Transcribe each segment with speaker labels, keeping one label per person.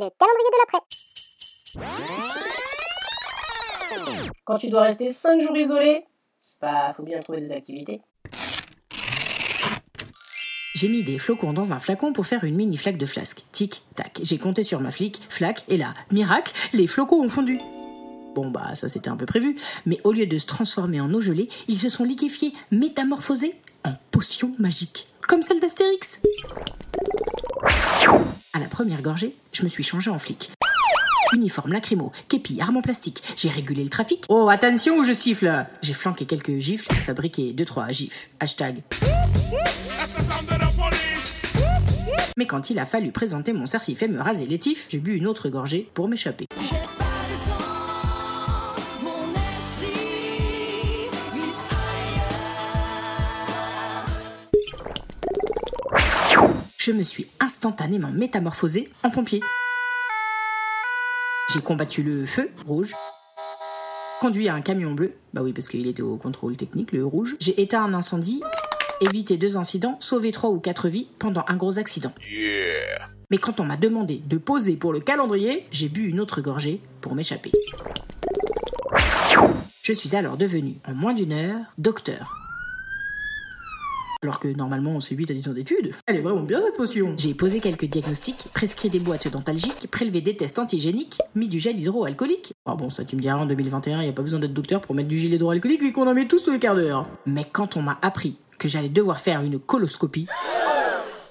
Speaker 1: Le calendrier de l'après.
Speaker 2: Quand tu dois rester 5 jours isolé, bah faut bien trouver des activités.
Speaker 3: J'ai mis des flocons dans un flacon pour faire une mini flaque de flasque. Tic, tac. J'ai compté sur ma flic, flaque, et là, miracle, les flocons ont fondu. Bon bah ça c'était un peu prévu, mais au lieu de se transformer en eau gelée, ils se sont liquéfiés, métamorphosés en potions magiques, comme celle d'Astérix. À la première gorgée, je me suis changé en flic. Uniforme lacrymo, képi, arme en plastique. J'ai régulé le trafic. Oh, attention, je siffle J'ai flanqué quelques gifles, fabriqué 2-3 gifs. Hashtag. Mais quand il a fallu présenter mon certif et me raser les tifs, j'ai bu une autre gorgée pour m'échapper. Je me suis instantanément métamorphosé en pompier. J'ai combattu le feu, rouge. Conduit un camion bleu, bah oui, parce qu'il était au contrôle technique, le rouge. J'ai éteint un incendie, évité deux incidents, sauvé trois ou quatre vies pendant un gros accident. Mais quand on m'a demandé de poser pour le calendrier, j'ai bu une autre gorgée pour m'échapper. Je suis alors devenu, en moins d'une heure, docteur. Alors que normalement c'est 8 à 10 ans d'études. Elle est vraiment bien cette potion. J'ai posé quelques diagnostics, prescrit des boîtes dentalgiques, prélevé des tests antigéniques, mis du gel hydroalcoolique. Ah bon, ça tu me diras en 2021, y a pas besoin d'être docteur pour mettre du gel hydroalcoolique vu qu'on en met tous tous les quarts d'heure. Mais quand on m'a appris que j'allais devoir faire une coloscopie,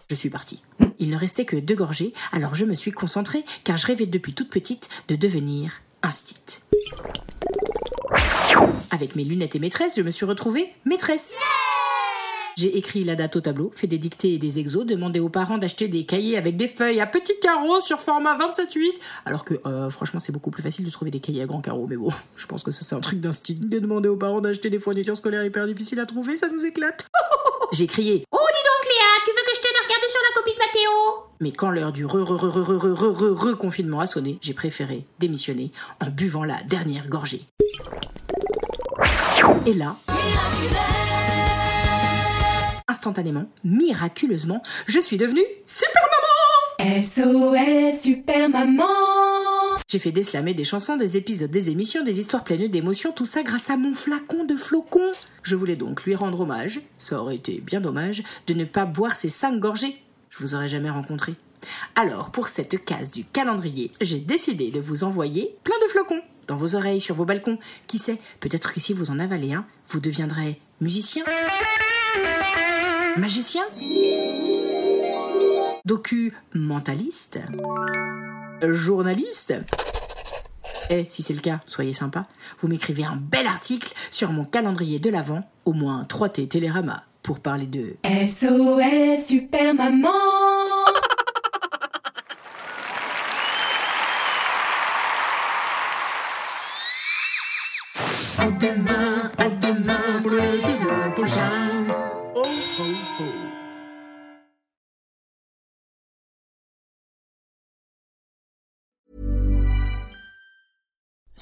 Speaker 3: je suis parti. Il ne restait que deux gorgées, alors je me suis concentrée car je rêvais depuis toute petite de devenir instit. Avec mes lunettes et maîtresse, je me suis retrouvée maîtresse. J'ai écrit la date au tableau, fait des dictées et des exos, demandé aux parents d'acheter des cahiers avec des feuilles à petits carreaux sur format 27-8, alors que euh, franchement c'est beaucoup plus facile de trouver des cahiers à grands carreaux, mais bon, je pense que ça c'est un truc d'instinct de demander aux parents d'acheter des fournitures scolaires hyper difficiles à trouver, ça nous éclate. J'ai crié Oh dis donc Léa, tu veux que je t'aide à regarder sur la copie de Mathéo Mais quand l'heure du re-re-re-re-re-re-re-re-confinement a sonné, j'ai préféré démissionner en buvant la dernière gorgée. Et là instantanément, miraculeusement, je suis devenue super maman SOS Super Maman
Speaker 2: J'ai fait et des chansons, des épisodes, des émissions, des histoires pleines d'émotions, tout ça grâce à mon flacon de flocons. Je voulais donc lui rendre hommage, ça aurait été bien dommage, de ne pas boire ces cinq gorgées. Je vous aurais jamais rencontré. Alors, pour cette case du calendrier, j'ai décidé de vous envoyer plein de flocons dans vos oreilles, sur vos balcons. Qui sait, peut-être que si vous en avalez un, vous deviendrez musicien Magicien. Documentaliste. Journaliste. Eh, si c'est le cas, soyez sympa. Vous m'écrivez un bel article sur mon calendrier de l'Avent, au moins 3T Télérama, pour parler de...
Speaker 3: SOS Super Maman.
Speaker 2: À demain